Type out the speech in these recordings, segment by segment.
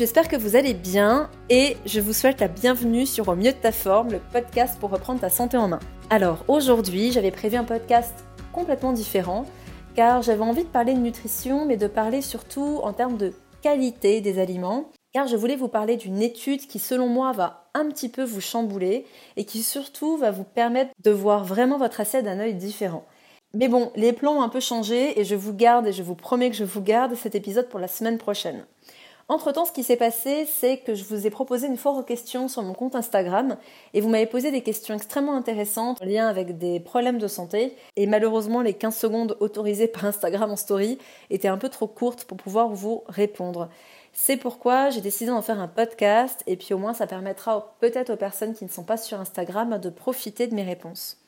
j'espère que vous allez bien et je vous souhaite la bienvenue sur Au mieux de ta forme, le podcast pour reprendre ta santé en main. Alors aujourd'hui, j'avais prévu un podcast complètement différent car j'avais envie de parler de nutrition mais de parler surtout en termes de qualité des aliments car je voulais vous parler d'une étude qui selon moi va un petit peu vous chambouler et qui surtout va vous permettre de voir vraiment votre assiette d'un œil différent. Mais bon, les plans ont un peu changé et je vous garde et je vous promets que je vous garde cet épisode pour la semaine prochaine. Entre-temps, ce qui s'est passé, c'est que je vous ai proposé une foire aux questions sur mon compte Instagram et vous m'avez posé des questions extrêmement intéressantes en lien avec des problèmes de santé et malheureusement les 15 secondes autorisées par Instagram en story étaient un peu trop courtes pour pouvoir vous répondre. C'est pourquoi j'ai décidé d'en faire un podcast et puis au moins ça permettra peut-être aux personnes qui ne sont pas sur Instagram de profiter de mes réponses.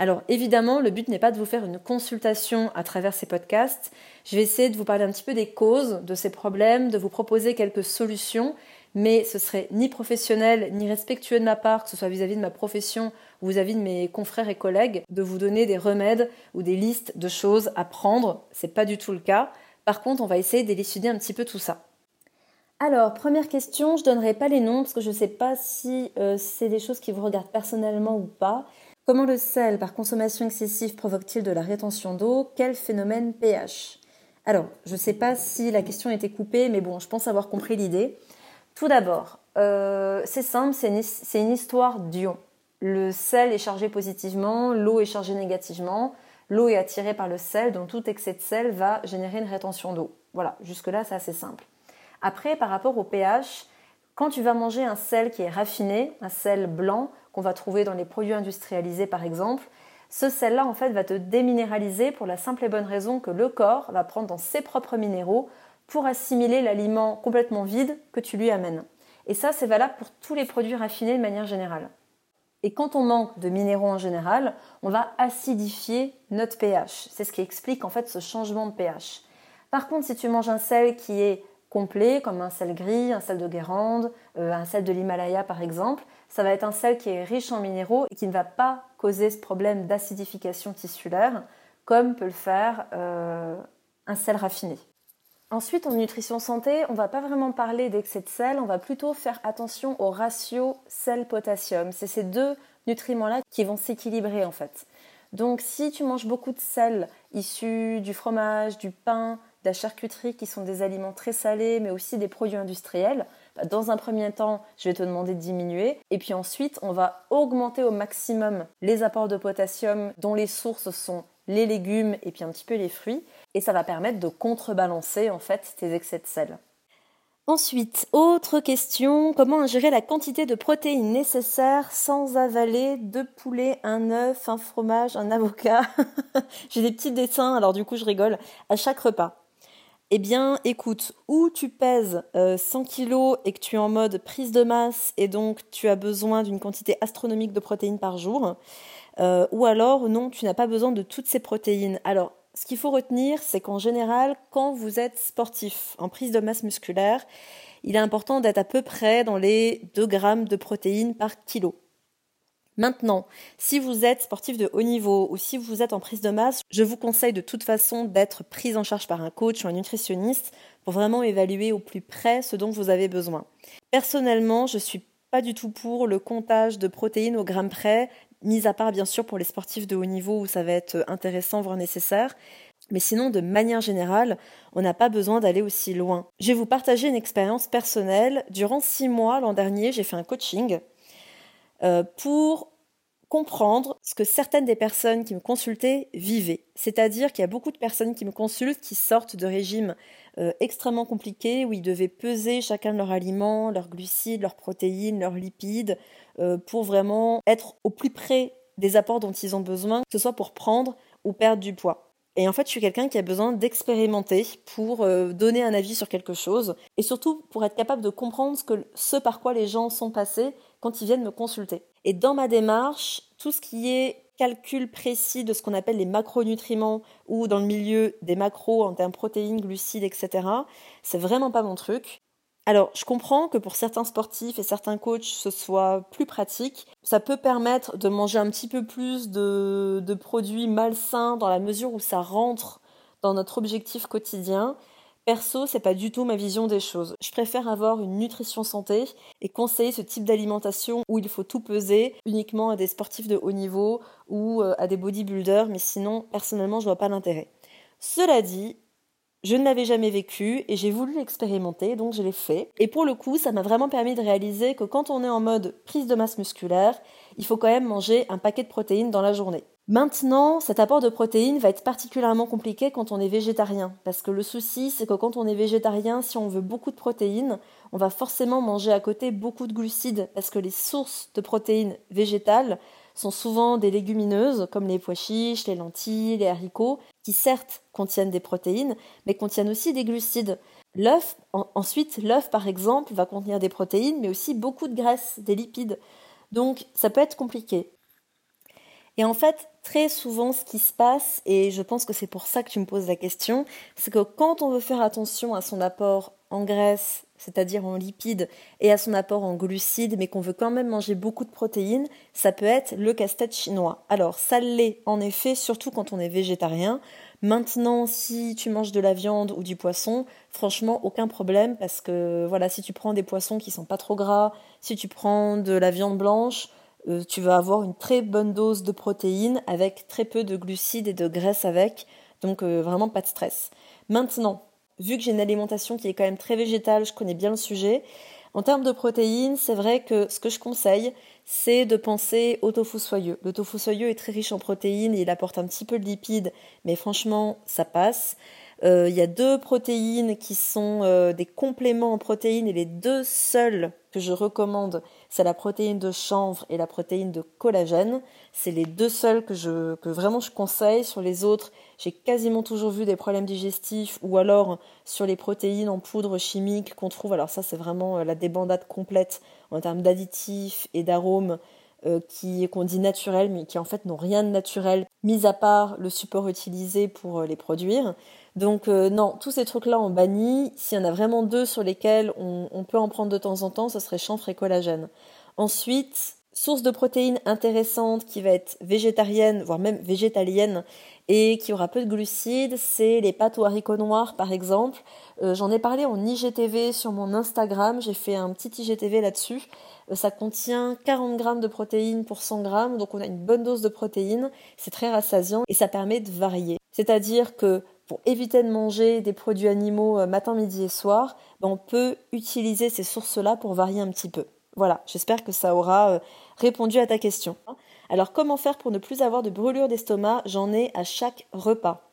Alors évidemment, le but n'est pas de vous faire une consultation à travers ces podcasts. Je vais essayer de vous parler un petit peu des causes de ces problèmes, de vous proposer quelques solutions, mais ce serait ni professionnel ni respectueux de ma part, que ce soit vis-à-vis de ma profession ou vis-à-vis de mes confrères et collègues, de vous donner des remèdes ou des listes de choses à prendre. C'est pas du tout le cas. Par contre, on va essayer d'élucider un petit peu tout ça. Alors, première question, je donnerai pas les noms parce que je ne sais pas si euh, c'est des choses qui vous regardent personnellement ou pas. Comment le sel, par consommation excessive, provoque-t-il de la rétention d'eau? Quel phénomène pH Alors, je ne sais pas si la question a été coupée, mais bon, je pense avoir compris l'idée. Tout d'abord, euh, c'est simple, c'est une, une, histoire d'ion. Le sel est chargé positivement, l'eau est chargée négativement. L'eau est attirée par le sel, donc tout excès de sel va générer une rétention d'eau. Voilà, jusque-là, c'est assez simple. Après, par rapport au pH, quand tu vas manger un sel qui est raffiné, un sel blanc, qu'on va trouver dans les produits industrialisés par exemple, ce sel-là en fait va te déminéraliser pour la simple et bonne raison que le corps va prendre dans ses propres minéraux pour assimiler l'aliment complètement vide que tu lui amènes. Et ça, c'est valable pour tous les produits raffinés de manière générale. Et quand on manque de minéraux en général, on va acidifier notre pH. C'est ce qui explique en fait ce changement de pH. Par contre, si tu manges un sel qui est complet, comme un sel gris, un sel de Guérande, euh, un sel de l'Himalaya par exemple, ça va être un sel qui est riche en minéraux et qui ne va pas causer ce problème d'acidification tissulaire comme peut le faire euh, un sel raffiné. Ensuite, en nutrition santé, on ne va pas vraiment parler d'excès de sel, on va plutôt faire attention au ratio sel-potassium. C'est ces deux nutriments-là qui vont s'équilibrer en fait. Donc si tu manges beaucoup de sel issu du fromage, du pain, de la charcuterie qui sont des aliments très salés, mais aussi des produits industriels, dans un premier temps, je vais te demander de diminuer. Et puis ensuite, on va augmenter au maximum les apports de potassium dont les sources sont les légumes et puis un petit peu les fruits. Et ça va permettre de contrebalancer en fait tes excès de sel. Ensuite, autre question, comment ingérer la quantité de protéines nécessaires sans avaler deux poulets, un œuf, un fromage, un avocat? J'ai des petits dessins, alors du coup je rigole, à chaque repas. Eh bien, écoute, ou tu pèses 100 euh, kg et que tu es en mode prise de masse et donc tu as besoin d'une quantité astronomique de protéines par jour, euh, ou alors non, tu n'as pas besoin de toutes ces protéines. Alors, ce qu'il faut retenir, c'est qu'en général, quand vous êtes sportif en prise de masse musculaire, il est important d'être à peu près dans les 2 grammes de protéines par kilo. Maintenant, si vous êtes sportif de haut niveau ou si vous êtes en prise de masse, je vous conseille de toute façon d'être prise en charge par un coach ou un nutritionniste pour vraiment évaluer au plus près ce dont vous avez besoin. Personnellement, je suis pas du tout pour le comptage de protéines au gramme près, mis à part bien sûr pour les sportifs de haut niveau où ça va être intéressant voire nécessaire. Mais sinon, de manière générale, on n'a pas besoin d'aller aussi loin. Je vais vous partager une expérience personnelle. Durant six mois l'an dernier, j'ai fait un coaching euh, pour comprendre ce que certaines des personnes qui me consultaient vivaient. C'est-à-dire qu'il y a beaucoup de personnes qui me consultent qui sortent de régimes euh, extrêmement compliqués où ils devaient peser chacun de leurs aliments, leurs glucides, leurs protéines, leurs lipides, euh, pour vraiment être au plus près des apports dont ils ont besoin, que ce soit pour prendre ou perdre du poids. Et en fait, je suis quelqu'un qui a besoin d'expérimenter pour euh, donner un avis sur quelque chose et surtout pour être capable de comprendre ce, par quoi les gens sont passés quand ils viennent me consulter. Et dans ma démarche, tout ce qui est calcul précis de ce qu'on appelle les macronutriments ou dans le milieu des macros en termes protéines, glucides, etc., c'est vraiment pas mon truc. Alors, je comprends que pour certains sportifs et certains coachs, ce soit plus pratique. Ça peut permettre de manger un petit peu plus de, produits malsains dans la mesure où ça rentre dans notre objectif quotidien. Perso, c'est pas du tout ma vision des choses. Je préfère avoir une nutrition santé et conseiller ce type d'alimentation où il faut tout peser uniquement à des sportifs de haut niveau ou euh, à des bodybuilders, mais sinon, personnellement, je vois pas l'intérêt. Cela dit, je ne l'avais jamais vécu et j'ai voulu l'expérimenter, donc je l'ai fait. Et pour le coup, ça m'a vraiment permis de réaliser que quand on est en mode prise de masse musculaire, il faut quand même manger un paquet de protéines dans la journée. Maintenant, cet apport de protéines va être particulièrement compliqué quand on est végétarien, parce que le souci, c'est que quand on est végétarien, si on veut beaucoup de protéines, on va forcément manger à côté beaucoup de glucides, parce que les sources de protéines végétales sont souvent des légumineuses, comme les pois chiches, les lentilles, les haricots, certes contiennent des protéines, mais contiennent aussi des glucides. L'œuf, ensuite, l'œuf par exemple, va contenir des protéines, mais aussi beaucoup de graisse, des lipides. Donc ça peut être compliqué. Et en fait, très souvent, ce qui se passe, et je pense que c'est pour ça que tu me poses la question, c'est que quand on veut faire attention à son apport en graisse, c'est-à-dire en lipides, et à son apport en glucides, mais qu'on veut quand même manger beaucoup de protéines, ça peut être le casse-tête chinois. Alors, ça l'est en effet, surtout quand on est végétarien. Maintenant, si tu manges de la viande ou du poisson, franchement, aucun problème, parce que voilà, si tu prends des poissons qui sont pas trop gras, si tu prends de la viande blanche, euh, tu vas avoir une très bonne dose de protéines avec très peu de glucides et de graisse avec, donc euh, vraiment pas de stress. Maintenant, vu que j'ai une alimentation qui est quand même très végétale, je connais bien le sujet. En termes de protéines, c'est vrai que ce que je conseille, c'est de penser au tofu soyeux. Le tofu soyeux est très riche en protéines, il apporte un petit peu de lipides, mais franchement, ça passe. Euh, il y a deux protéines qui sont euh, des compléments en protéines et les deux seules que je recommande, c'est la protéine de chanvre et la protéine de collagène. C'est les deux seules que, je, que vraiment je conseille. Sur les autres, j'ai quasiment toujours vu des problèmes digestifs ou alors sur les protéines en poudre chimique qu'on trouve. Alors ça, c'est vraiment euh, la débandade complète en termes d'additifs et d'arômes. qui qu'on dit naturels mais qui en fait n'ont rien de naturel mis à part le support utilisé pour les produire donc euh, non, tous ces trucs-là on bannit. S'il y en a vraiment deux sur lesquels on, peut en prendre de temps en temps, ce serait chanfre et collagène. Ensuite, source de protéines intéressante qui va être végétarienne, voire même végétalienne, et qui aura peu de glucides, c'est les pâtes aux haricots noirs par exemple. Euh, j'en ai parlé en IGTV sur mon Instagram, j'ai fait un petit IGTV là-dessus. Euh, ça contient 40 grammes de protéines pour 100 grammes, donc on a une bonne dose de protéines, c'est très rassasiant et ça permet de varier. C'est-à-dire que pour éviter de manger des produits animaux euh, matin, midi et soir, ben, on peut utiliser ces sources-là pour varier un petit peu. Voilà, j'espère que ça aura euh, répondu à ta question. Alors comment faire pour ne plus avoir de brûlures d'estomac? J'en ai à chaque repas.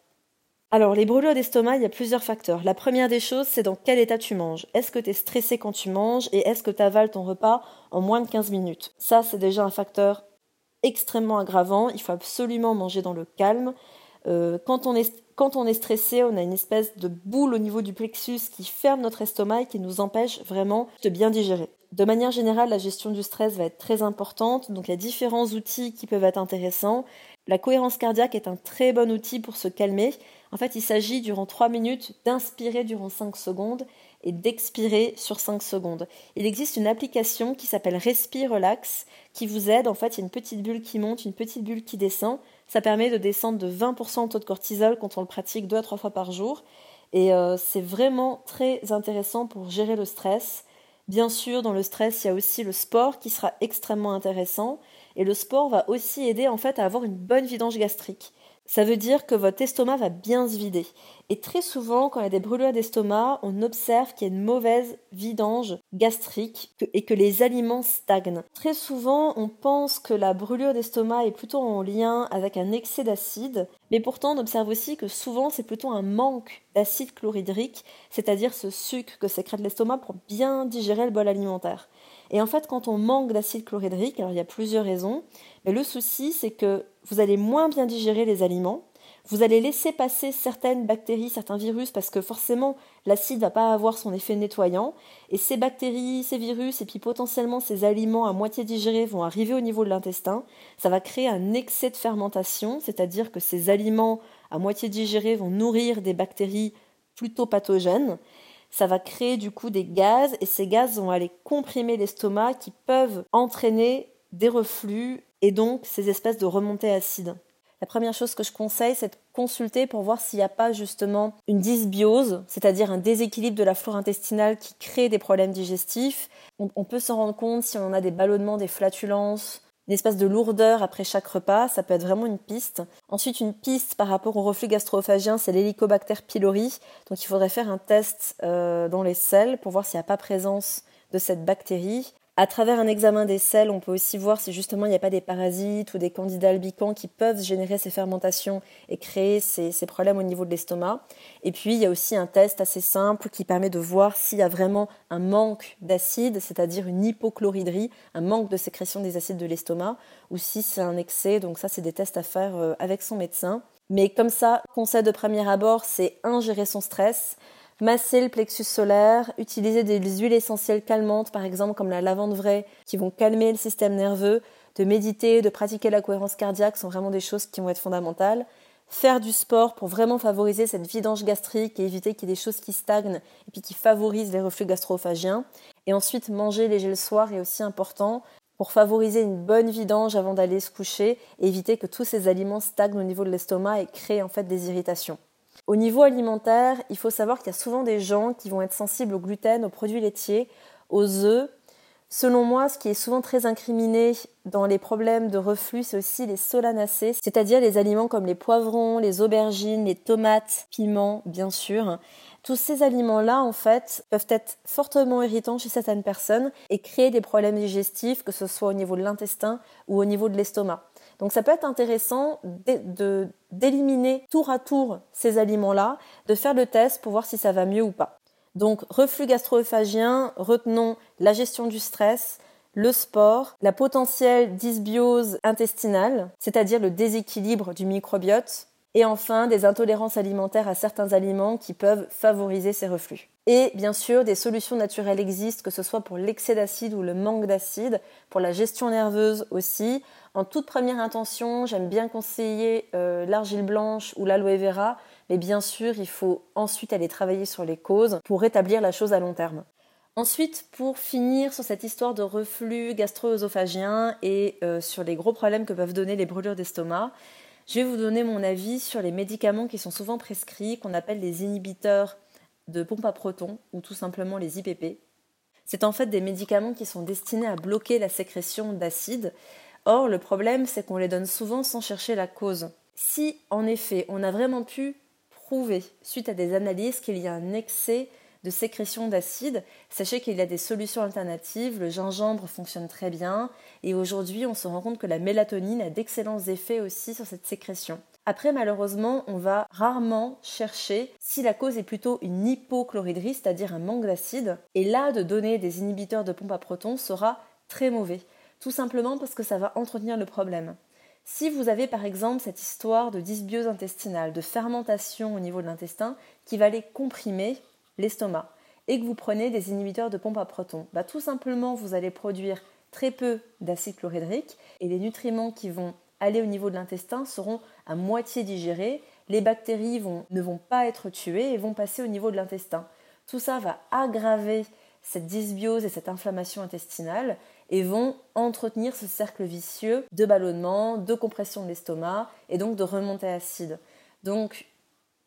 Alors les brûlures d'estomac, il y a plusieurs facteurs. La première des choses, c'est dans quel état tu manges. Est-ce que tu es stressé quand tu manges et est-ce que tu avales ton repas en moins de 15 minutes? Ça, c'est déjà un facteur extrêmement aggravant. Il faut absolument manger dans le calme. Euh, quand on est quand on est stressé, on a une espèce de boule au niveau du plexus qui ferme notre estomac et qui nous empêche vraiment de bien digérer. De manière générale, la gestion du stress va être très importante, donc il y a différents outils qui peuvent être intéressants. La cohérence cardiaque est un très bon outil pour se calmer. En fait, il s'agit durant 3 minutes d'inspirer durant 5 secondes et d'expirer sur 5 secondes. Il existe une application qui s'appelle Respire Relax qui vous aide. En fait, il y a une petite bulle qui monte, une petite bulle qui descend. Ça permet de descendre de 20% le taux de cortisol quand on le pratique deux à trois fois par jour. Et euh, c'est vraiment très intéressant pour gérer le stress. Bien sûr, dans le stress, il y a aussi le sport qui sera extrêmement intéressant. Et le sport va aussi aider en fait à avoir une bonne vidange gastrique. Ça veut dire que votre estomac va bien se vider. Et très souvent, quand il y a des brûlures d'estomac, on observe qu'il y a une mauvaise vidange gastrique et que les aliments stagnent. Très souvent, on pense que la brûlure d'estomac est plutôt en lien avec un excès d'acide, mais pourtant on observe aussi que souvent c'est plutôt un manque d'acide chlorhydrique, c'est-à-dire ce sucre que sécrète l'estomac pour bien digérer le bol alimentaire. Et en fait, quand on manque d'acide chlorhydrique, alors il y a plusieurs raisons, mais le souci c'est que vous allez moins bien digérer les aliments, vous allez laisser passer certaines bactéries, certains virus, parce que forcément l'acide va pas avoir son effet nettoyant, et ces bactéries, ces virus, et puis potentiellement ces aliments à moitié digérés vont arriver au niveau de l'intestin. Ça va créer un excès de fermentation, c'est-à-dire que ces aliments à moitié digérés vont nourrir des bactéries plutôt pathogènes. Ça va créer du coup des gaz, et ces gaz vont aller comprimer l'estomac qui peuvent entraîner des reflux et donc ces espèces de remontées acides. la première chose que je conseille, c'est de consulter pour voir s'il n'y a pas justement une dysbiose, c'est-à-dire un déséquilibre de la flore intestinale qui crée des problèmes digestifs. On, peut s'en rendre compte si on a des ballonnements, des flatulences, une espèce de lourdeur après chaque repas, ça peut être vraiment une piste. Ensuite, une piste par rapport au reflux gastro-œsophagien, c'est l'Helicobacter pylori. Donc, il faudrait faire un test euh, dans les selles pour voir s'il n'y a pas présence de cette bactérie. À travers un examen des selles, on peut aussi voir si justement il n'y a pas des parasites ou des candidats albicans qui peuvent générer ces fermentations et créer ces, problèmes au niveau de l'estomac. Et puis il y a aussi un test assez simple qui permet de voir s'il y a vraiment un manque d'acide, c'est-à-dire une hypochloridrie, un manque de sécrétion des acides de l'estomac, ou si c'est un excès. Donc ça, c'est des tests à faire euh, avec son médecin. Mais comme ça, conseil de premier abord, c'est ingérer son stress masser le plexus solaire, utiliser des huiles essentielles calmantes, par exemple comme la lavande vraie, qui vont calmer le système nerveux, de méditer, de pratiquer la cohérence cardiaque sont vraiment des choses qui vont être fondamentales. Faire du sport pour vraiment favoriser cette vidange gastrique et éviter qu'il y ait des choses qui stagnent et puis qui favorisent les reflux gastro-œsophagiens. Et ensuite, manger léger le soir est aussi important pour favoriser une bonne vidange avant d'aller se coucher et éviter que tous ces aliments stagnent au niveau de l'estomac et créent en fait des irritations. Au niveau alimentaire, il faut savoir qu'il y a souvent des gens qui vont être sensibles au gluten, aux produits laitiers, aux œufs. Selon moi, ce qui est souvent très incriminé dans les problèmes de reflux, c'est aussi les solanacées, c'est-à-dire les aliments comme les poivrons, les aubergines, les tomates, piments, bien sûr. Tous ces aliments-là, en fait, peuvent être fortement irritants chez certaines personnes et créer des problèmes digestifs, que ce soit au niveau de l'intestin ou au niveau de l'estomac. Donc ça peut être intéressant d'éliminer tour à tour ces aliments-là, de faire le test pour voir si ça va mieux ou pas. Donc reflux gastro-œsophagien, retenons la gestion du stress, le sport, la potentielle dysbiose intestinale, c'est-à-dire le déséquilibre du microbiote, et enfin des intolérances alimentaires à certains aliments qui peuvent favoriser ces reflux. Et bien sûr, des solutions naturelles existent, que ce soit pour l'excès d'acide ou le manque d'acide, pour la gestion nerveuse aussi. En toute première intention, j'aime bien conseiller euh, l'argile blanche ou l'aloe vera, mais bien sûr, il faut ensuite aller travailler sur les causes pour rétablir la chose à long terme. Ensuite, pour finir sur cette histoire de reflux gastro-œsophagien et euh, sur les gros problèmes que peuvent donner les brûlures d'estomac, je vais vous donner mon avis sur les médicaments qui sont souvent prescrits, qu'on appelle les inhibiteurs de pompe à protons ou tout simplement les IPP. C'est en fait des médicaments qui sont destinés à bloquer la sécrétion d'acide. Or, le problème, c'est qu'on les donne souvent sans chercher la cause. Si, en effet, on a vraiment pu prouver, suite à des analyses, qu'il y a un excès de sécrétion d'acide, sachez qu'il y a des solutions alternatives. Le gingembre fonctionne très bien et aujourd'hui, on se rend compte que la mélatonine a d'excellents effets aussi sur cette sécrétion. Après, malheureusement, on va rarement chercher si la cause est plutôt une hypochloridrie, c'est-à-dire un manque d'acide. Et là, de donner des inhibiteurs de pompe à protons sera très mauvais. Tout simplement parce que ça va entretenir le problème. Si vous avez par exemple cette histoire de dysbiose intestinale, de fermentation au niveau de l'intestin qui va aller comprimer l'estomac et que vous prenez des inhibiteurs de pompe à protons, bah, tout simplement vous allez produire très peu d'acide chlorhydrique et les nutriments qui vont aller au niveau de l'intestin seront à moitié digérés, les bactéries ne vont pas être tuées et vont passer au niveau de l'intestin. Tout ça va aggraver cette dysbiose et cette inflammation intestinale et vont entretenir ce cercle vicieux de ballonnement, de compression de l'estomac et donc de remontée acide. Donc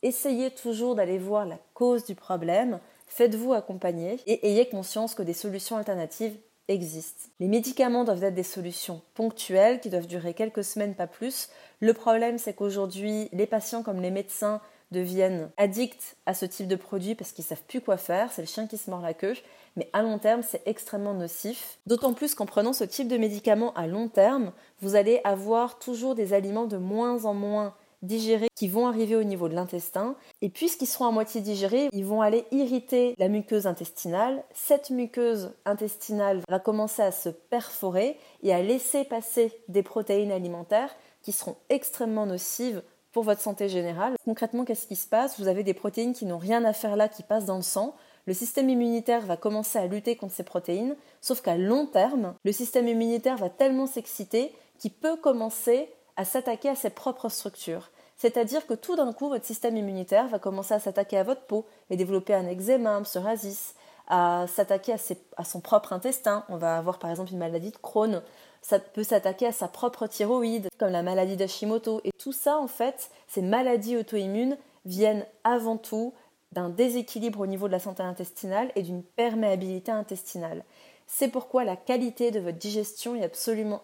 essayez toujours d'aller voir la cause du problème, faites-vous accompagner et ayez conscience que des solutions alternatives existent. Les médicaments doivent être des solutions ponctuelles qui doivent durer quelques semaines, pas plus. Le problème, c'est qu'aujourd'hui, les patients comme les médecins deviennent addicts à ce type de produit parce qu'ils savent plus quoi faire, c'est le chien qui se mord la queue, mais à long terme, c'est extrêmement nocif. D'autant plus qu'en prenant ce type de médicament à long terme, vous allez avoir toujours des aliments de moins en moins digérés qui vont arriver au niveau de l'intestin. Et puisqu'ils seront à moitié digérés, ils vont aller irriter la muqueuse intestinale. Cette muqueuse intestinale va commencer à se perforer et à laisser passer des protéines alimentaires qui seront extrêmement nocives pour votre santé générale. Concrètement, qu'est-ce qui se passe? Vous avez des protéines qui n'ont rien à faire là, qui passent dans le sang. Le système immunitaire va commencer à lutter contre ces protéines, sauf qu'à long terme, le système immunitaire va tellement s'exciter qu'il peut commencer à s'attaquer à ses propres structures. C'est-à-dire que tout d'un coup, votre système immunitaire va commencer à s'attaquer à votre peau et développer un eczéma, un psoriasis, à s'attaquer à, son propre intestin. On va avoir par exemple une maladie de Crohn. Ça peut s'attaquer à sa propre thyroïde, comme la maladie d'Hashimoto. Et tout ça, en fait, ces maladies auto-immunes viennent avant tout d'un déséquilibre au niveau de la santé intestinale et d'une perméabilité intestinale. C'est pourquoi la qualité de votre digestion est absolument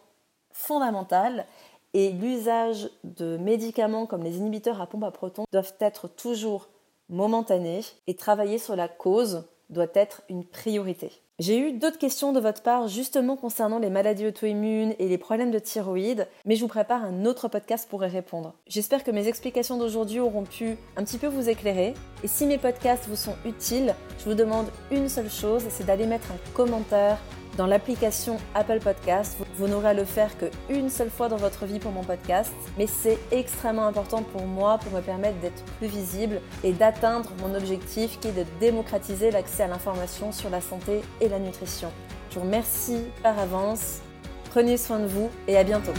fondamentale et l'usage de médicaments comme les inhibiteurs à pompe à protons doivent être toujours momentanés et travailler sur la cause doit être une priorité. J'ai eu d'autres questions de votre part justement concernant les maladies auto-immunes et les problèmes de thyroïde, mais je vous prépare un autre podcast pour y répondre. J'espère que mes explications d'aujourd'hui auront pu un petit peu vous éclairer. Et si mes podcasts vous sont utiles, je vous demande une seule chose, c'est d'aller mettre un commentaire dans l'application Apple Podcast. Vous n'aurez à le faire qu'une seule fois dans votre vie pour mon podcast, mais c'est extrêmement important pour moi pour me permettre d'être plus visible et d'atteindre mon objectif qui est de démocratiser l'accès à l'information sur la santé la nutrition. Je vous remercie par avance, prenez soin de vous et à bientôt.